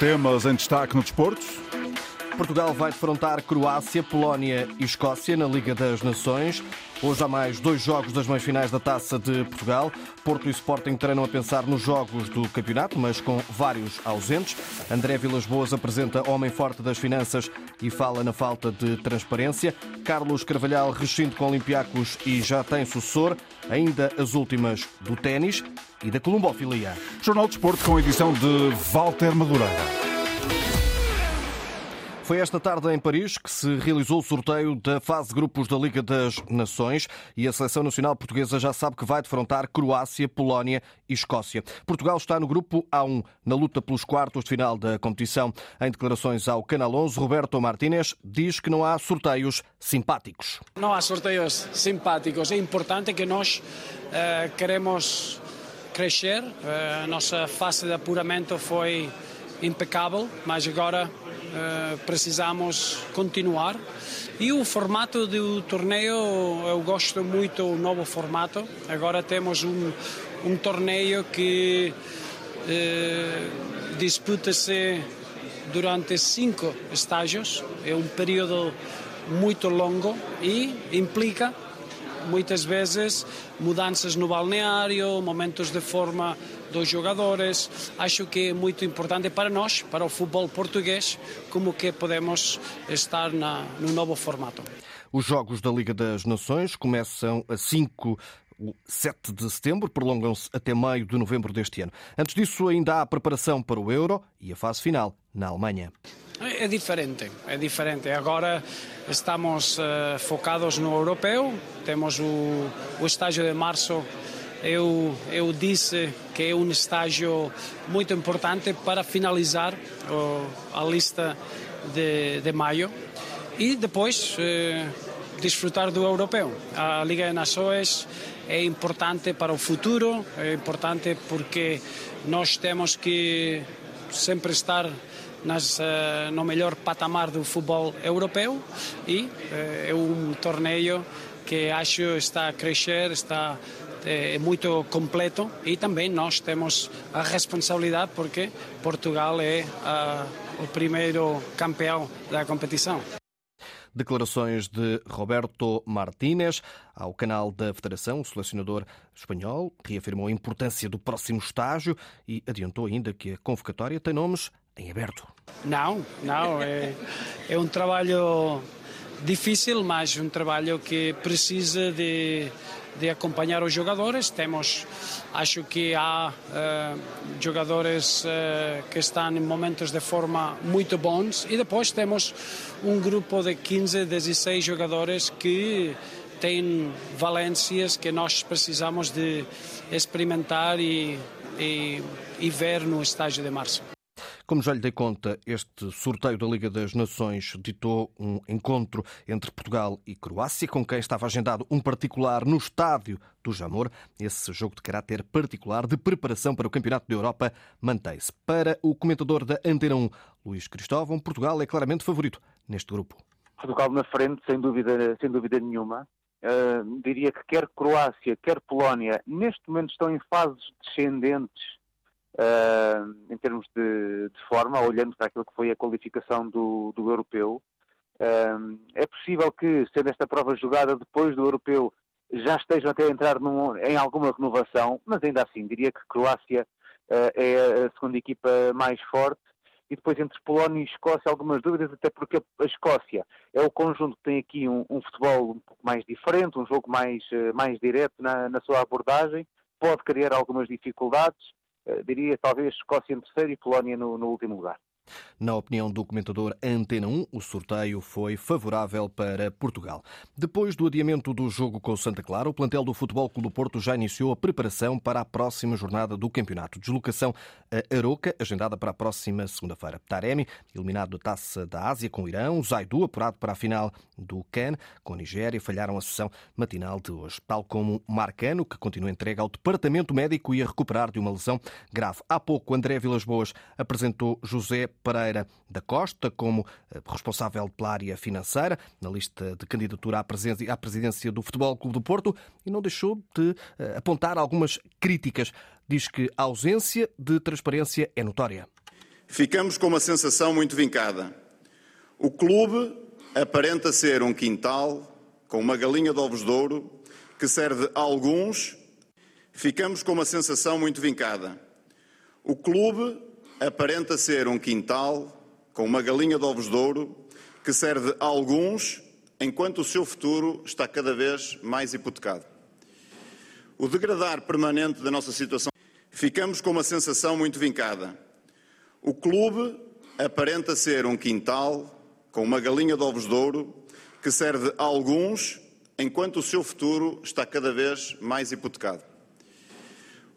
temas em destaque no desporto. Portugal vai defrontar Croácia, Polónia e Escócia na Liga das Nações. Hoje há mais dois jogos das meias finais da Taça de Portugal. Porto e Sporting treinam a pensar nos jogos do campeonato, mas com vários ausentes. André Vilas Boas apresenta Homem Forte das Finanças e fala na falta de transparência. Carlos Carvalhal rescinde com Olympiacos e já tem sucessor. Ainda as últimas do ténis e da columbofilia. Jornal de Desporto com edição de Walter Madureira. Foi esta tarde em Paris que se realizou o sorteio da fase grupos da Liga das Nações e a seleção nacional portuguesa já sabe que vai defrontar Croácia, Polónia e Escócia. Portugal está no grupo A1 na luta pelos quartos de final da competição. Em declarações ao Canal 11, Roberto Martínez diz que não há sorteios simpáticos. Não há sorteios simpáticos. É importante que nós uh, queremos crescer. Uh, a nossa fase de apuramento foi impecável, mas agora precisamos continuar. E o formato do torneio, eu gosto muito do novo formato. Agora temos um, um torneio que uh, disputa-se durante cinco estágios, é um período muito longo e implica muitas vezes mudanças no balneário, momentos de forma dos jogadores. Acho que é muito importante para nós, para o futebol português, como que podemos estar na, no novo formato. Os Jogos da Liga das Nações começam a 5 o 7 de setembro, prolongam-se até meio de novembro deste ano. Antes disso, ainda há a preparação para o Euro e a fase final na Alemanha. É diferente, é diferente. Agora estamos uh, focados no europeu, temos o, o estágio de março eu, eu disse que é um estágio muito importante para finalizar a lista de, de maio e depois eh, desfrutar do europeu. A Liga de Nações é importante para o futuro, é importante porque nós temos que sempre estar nas, uh, no melhor patamar do futebol europeu e uh, é um torneio que acho está a crescer, está é muito completo e também nós temos a responsabilidade porque Portugal é a, o primeiro campeão da competição. Declarações de Roberto Martínez ao canal da Federação. O selecionador espanhol reafirmou a importância do próximo estágio e adiantou ainda que a convocatória tem nomes em aberto. Não, não. É, é um trabalho difícil, mas um trabalho que precisa de de acompanhar os jogadores. Temos, acho que há jogadores uh, que estão em momentos de forma muito bons e depois temos um grupo de 15, 16 jogadores que têm valências que nós precisamos de experimentar e, e, e ver no estágio de março. Como já lhe dei conta, este sorteio da Liga das Nações ditou um encontro entre Portugal e Croácia, com quem estava agendado um particular no estádio do Jamor. Esse jogo de caráter particular de preparação para o Campeonato da Europa mantém-se. Para o comentador da Antena 1, Luís Cristóvão, Portugal é claramente favorito neste grupo. Portugal na frente, sem dúvida, sem dúvida nenhuma. Uh, diria que quer Croácia, quer Polónia, neste momento estão em fases descendentes em termos de, de, forma, olhando para aquilo que foi a qualificação do, do europeu. Uh, é possível que, sendo esta prova jogada depois do europeu, já estejam até a entrar num, em alguma renovação, mas ainda assim, diria que Croácia uh, é a segunda equipa mais forte. E depois entre Polónia e Escócia algumas dúvidas, até porque a Escócia é o conjunto que tem aqui um, um futebol um pouco mais diferente, um jogo mais, mais direto na, na sua abordagem, pode criar algumas dificuldades. Diria talvez Escócia em terceiro e Polónia no, no último lugar. Na opinião do comentador Antena 1, o sorteio foi favorável para Portugal. Depois do adiamento do jogo com o Santa Clara, o plantel do Futebol Clube do Porto já iniciou a preparação para a próxima jornada do campeonato. Deslocação a Aroca, agendada para a próxima segunda-feira. Taremi, eliminado da Taça da Ásia com o Irão, Zaidu, apurado para a final do CAN com a Nigéria, falharam a sessão matinal de hoje. Tal como Marcano, que continua entregue ao Departamento Médico e a recuperar de uma lesão grave. Há pouco, André Vilas Boas apresentou José Pereira da Costa como eh, responsável pela área financeira na lista de candidatura à presidência do Futebol Clube do Porto e não deixou de eh, apontar algumas críticas. Diz que a ausência de transparência é notória. Ficamos com uma sensação muito vincada. O clube aparenta ser um quintal com uma galinha de ovos de ouro que serve a alguns. Ficamos com uma sensação muito vincada. O clube aparenta ser um quintal com uma galinha de ovos de ouro que serve a alguns enquanto o seu futuro está cada vez mais hipotecado. O degradar permanente da nossa situação. Ficamos com uma sensação muito vincada. O clube aparenta ser um quintal com uma galinha de ovos de ouro que serve a alguns enquanto o seu futuro está cada vez mais hipotecado.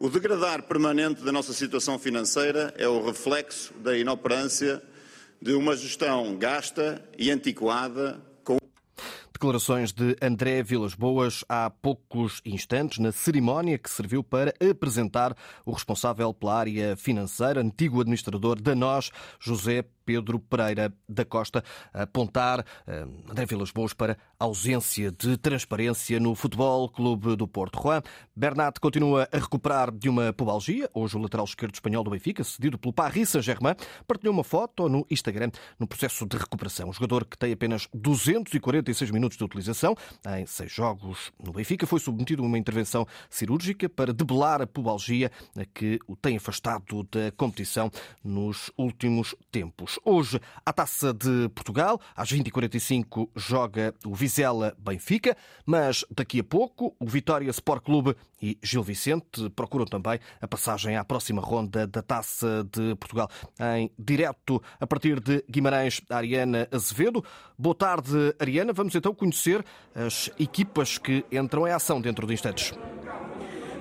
O degradar permanente da nossa situação financeira é o reflexo da inoperância de uma gestão gasta e antiquada Declarações de André Vilas Boas há poucos instantes na cerimónia que serviu para apresentar o responsável pela área financeira, antigo administrador da NOS, José Pedro Pereira da Costa apontar eh, André Vilas Boas para ausência de transparência no Futebol Clube do Porto. Juan Bernat continua a recuperar de uma pubalgia. Hoje o lateral esquerdo espanhol do Benfica, cedido pelo Paris Saint-Germain, partilhou uma foto no Instagram no processo de recuperação. O jogador que tem apenas 246 minutos de utilização em seis jogos no Benfica foi submetido a uma intervenção cirúrgica para debelar a pubalgia que o tem afastado da competição nos últimos tempos. Hoje, a Taça de Portugal, às 20h45, joga o Vizela Benfica, mas daqui a pouco o Vitória Sport Clube e Gil Vicente procuram também a passagem à próxima ronda da Taça de Portugal. Em direto a partir de Guimarães, Ariana Azevedo. Boa tarde, Ariana. Vamos então conhecer as equipas que entram em ação dentro de instantes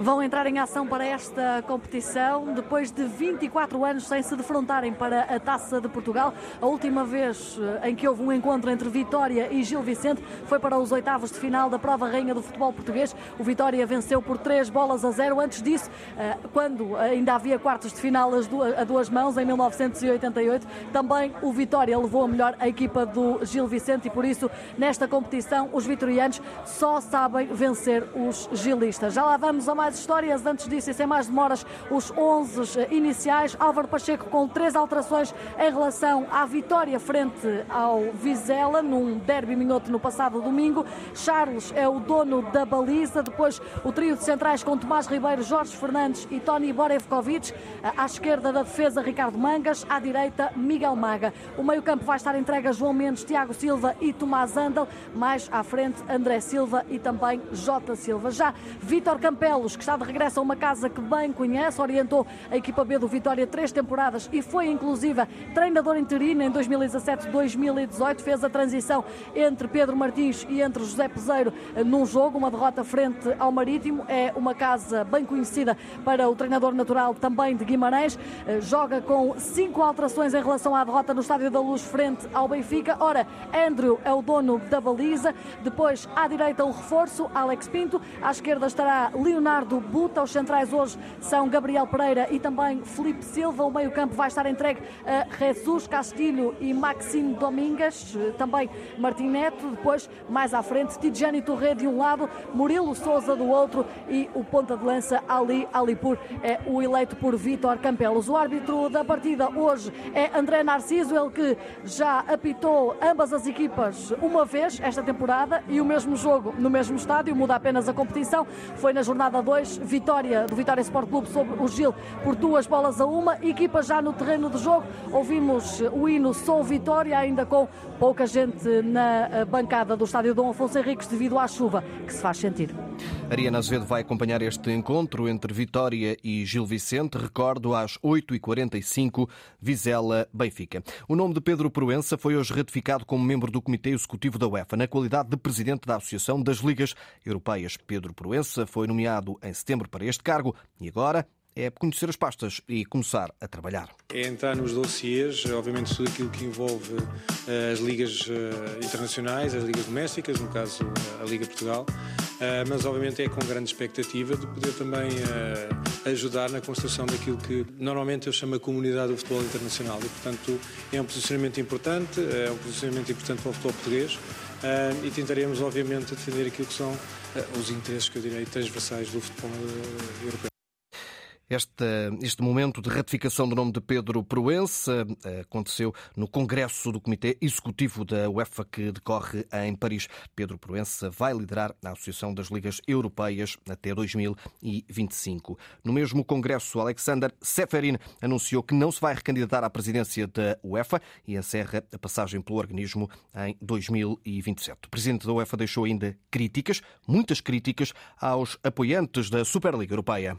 vão entrar em ação para esta competição depois de 24 anos sem se defrontarem para a Taça de Portugal. A última vez eh, em que houve um encontro entre Vitória e Gil Vicente foi para os oitavos de final da prova rainha do futebol português. O Vitória venceu por três bolas a zero. Antes disso, eh, quando ainda havia quartos de final a duas mãos, em 1988, também o Vitória levou a melhor a equipa do Gil Vicente e por isso, nesta competição, os vitorianos só sabem vencer os gilistas. Já lá vamos a mais mais histórias. Antes disso, e sem mais demoras, os 11 eh, iniciais. Álvaro Pacheco com três alterações em relação à vitória frente ao Vizela, num derby minhoto no passado domingo. Charles é o dono da baliza. Depois, o trio de centrais com Tomás Ribeiro, Jorge Fernandes e Tony Borevkovic. À esquerda da defesa, Ricardo Mangas. À direita, Miguel Maga. O meio-campo vai estar entregue a João Mendes, Tiago Silva e Tomás Andal. Mais à frente, André Silva e também Jota Silva. Já Vítor Campelos, que está de regresso a uma casa que bem conhece, orientou a equipa B do Vitória três temporadas e foi inclusive treinador interino em 2017-2018, fez a transição entre Pedro Martins e entre José Peseiro num jogo, uma derrota frente ao Marítimo, é uma casa bem conhecida para o treinador natural também de Guimarães, eh, joga com cinco alterações em relação à derrota no Estádio da Luz frente ao Benfica, ora, Andrew é o dono da baliza, depois à direita o reforço, Alex Pinto, à esquerda estará Leonardo do Buta. Os centrais hoje são Gabriel Pereira e também Felipe Silva. O meio-campo vai estar entregue a Jesus Castilho e Maxime Domingas, também Martim Neto. Depois, mais à frente, Tidjani Torre de um lado, Murilo Souza do outro e o ponta de lança Ali Alipur é o eleito por Vítor Campelos. O árbitro da partida hoje é André Narciso, ele que já apitou ambas as equipas uma vez esta temporada e o mesmo jogo no mesmo estádio, muda apenas a competição. Foi na jornada 2 2, vitória do Vitória Sport Clube sobre o Gil por duas bolas a uma. Equipa já no terreno de jogo. Ouvimos o hino Sou Vitória, ainda com pouca gente na eh, bancada do estádio Dom Afonso Henriques devido à chuva que se faz sentir. Ariana Azevedo vai acompanhar este encontro entre Vitória e Gil Vicente. Recordo, às 8h45, Vizela-Benfica. O nome de Pedro Proença foi hoje ratificado como membro do Comitê Executivo da UEFA, na qualidade de presidente da Associação das Ligas Europeias. Pedro Proença foi nomeado em setembro para este cargo e agora é conhecer as pastas e começar a trabalhar. É entrar nos dossiers, obviamente tudo aquilo que envolve uh, as ligas uh, internacionais, as ligas domésticas, no caso uh, a Liga Portugal, mas obviamente é com grande expectativa de poder também ajudar na construção daquilo que normalmente eu chamo a comunidade do futebol internacional e portanto é um posicionamento importante, é um posicionamento importante para o futebol português e tentaremos obviamente defender aquilo que são os interesses que eu direi transversais do futebol europeu. Este, este momento de ratificação do nome de Pedro Proença eh, aconteceu no Congresso do Comitê Executivo da UEFA que decorre em Paris. Pedro Proença vai liderar a Associação das Ligas Europeias até 2025. No mesmo Congresso, Alexander Seferin anunciou que não se vai recandidatar à presidência da UEFA e encerra a passagem pelo organismo em 2027. O presidente da UEFA deixou ainda críticas, muitas críticas, aos apoiantes da Superliga Europeia.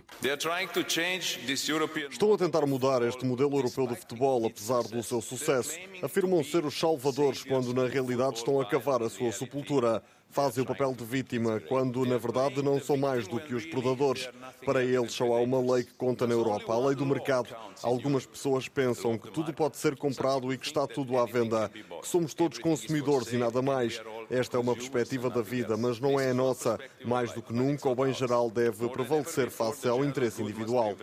Estão a tentar mudar este modelo europeu de futebol, apesar do seu sucesso. Afirmam ser os salvadores, quando na realidade estão a cavar a sua sepultura fazem o papel de vítima, quando na verdade não são mais do que os predadores. Para eles só há uma lei que conta na Europa, a lei do mercado. Algumas pessoas pensam que tudo pode ser comprado e que está tudo à venda, que somos todos consumidores e nada mais. Esta é uma perspectiva da vida, mas não é a nossa. Mais do que nunca, o bem geral deve prevalecer face ao interesse individual.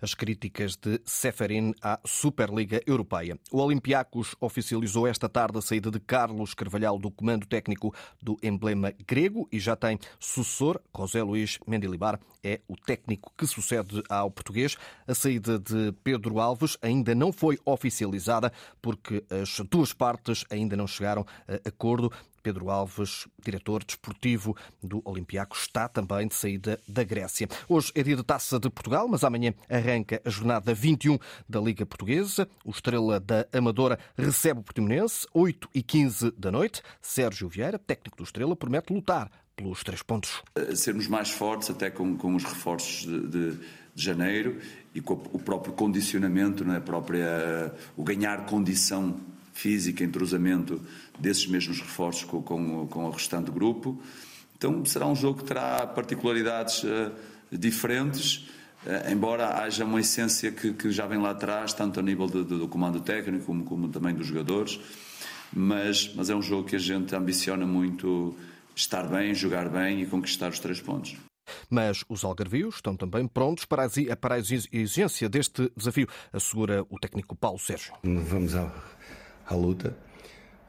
As críticas de Seferin à Superliga Europeia. O Olympiacos oficializou esta tarde a saída de Carlos Carvalhal do comando técnico do emblema grego e já tem sucessor. José Luís Mendilibar é o técnico que sucede ao português. A saída de Pedro Alves ainda não foi oficializada porque as duas partes ainda não chegaram a acordo. Pedro Alves, diretor desportivo do Olympiacos, está também de saída da Grécia. Hoje é dia de Taça de Portugal, mas amanhã arranca a jornada 21 da Liga Portuguesa. O Estrela da Amadora recebe o Portimonense, 8 e 15 da noite. Sérgio Vieira, técnico do Estrela, promete lutar pelos três pontos. Sermos mais fortes, até com, com os reforços de, de, de, janeiro e com o próprio condicionamento, não é? própria, o ganhar condição física, entrosamento desses mesmos reforços com, com, com o restante grupo. Então será um jogo que terá particularidades uh, diferentes, uh, embora haja uma essência que, que, já vem lá atrás, tanto a nível de, de, do comando técnico como, como, também dos jogadores. Mas, mas é um jogo que a gente ambiciona muito estar bem, jogar bem e conquistar os três pontos. Mas os algarvios estão também prontos para a, para a exigência deste desafio, assegura o técnico Paulo Sérgio. Vamos ao à luta.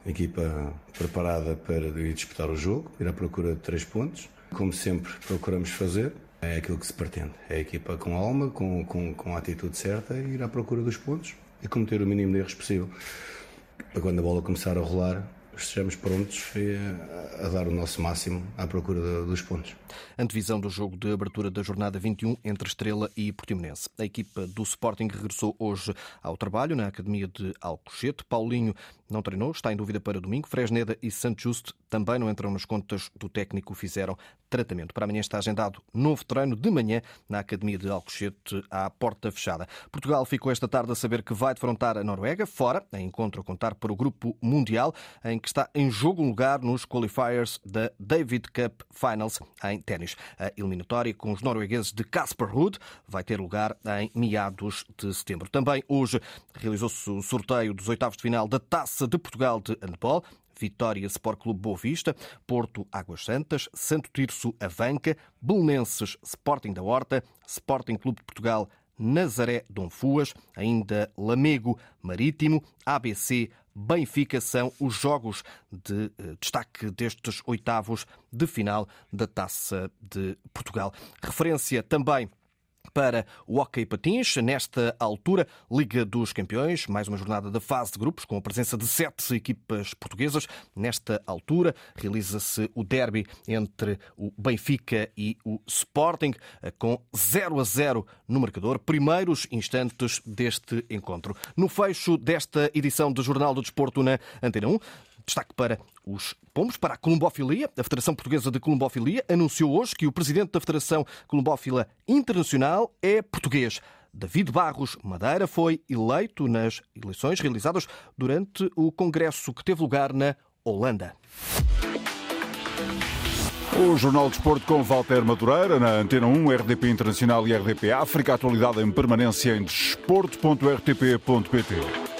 Equipa preparada para ir disputar o jogo, ir à procura de três pontos. Como sempre procuramos fazer, é aquilo que se pretende. É a equipa com alma, com, com, com a atitude certa, ir à procura dos pontos e cometer o mínimo de erros possível. Para quando a bola começar a rolar, estejamos prontos a, a dar o nosso máximo à procura dos pontos. Antevisão do jogo de abertura da jornada 21 entre Estrela e Portimonense. A equipa do Sporting regressou hoje ao trabalho na Academia de Alcochete. Paulinho não treinou, está em dúvida para domingo. Fresneda e Santos Justo também não entram nas contas do técnico, fizeram tratamento. Para amanhã está agendado novo treino de manhã na Academia de Alcochete à porta fechada. Portugal ficou esta tarde a saber que vai defrontar a Noruega, fora, em encontro a contar para o Grupo Mundial, em que está em jogo um lugar nos qualifiers da David Cup Finals em ténis. A eliminatória com os noruegueses de Casper Ruud vai ter lugar em meados de setembro. Também hoje realizou-se o sorteio dos oitavos de final da Taça de Portugal de Handball. Vitória Sport Clube Boa Vista, Porto Águas Santas, Santo Tirso Avanca, Belenenses Sporting da Horta, Sporting Clube de Portugal Nazaré Dom Fuas, ainda Lamego Marítimo, ABC Benfica são os jogos de eh, destaque destes oitavos de final da Taça de Portugal. Referência também para o Hockey Patins. Nesta altura, Liga dos Campeões, mais uma jornada da fase de grupos, com a presença de sete equipas portuguesas. Nesta altura, realiza-se o derby entre o Benfica e o Sporting, com 0 a 0 no marcador. Primeiros instantes deste encontro. No fecho desta edição do Jornal do Desporto na Antena 1, Destaque para os pombos, para a columbofilia. A Federação Portuguesa de Columbofilia anunciou hoje que o presidente da Federação Columbófila Internacional é português. David Barros Madeira foi eleito nas eleições realizadas durante o congresso que teve lugar na Holanda. O Jornal de Esporte com Walter Madureira, na Antena 1, RDP Internacional e RDP África. Atualidade em permanência em desporto.rtp.pt.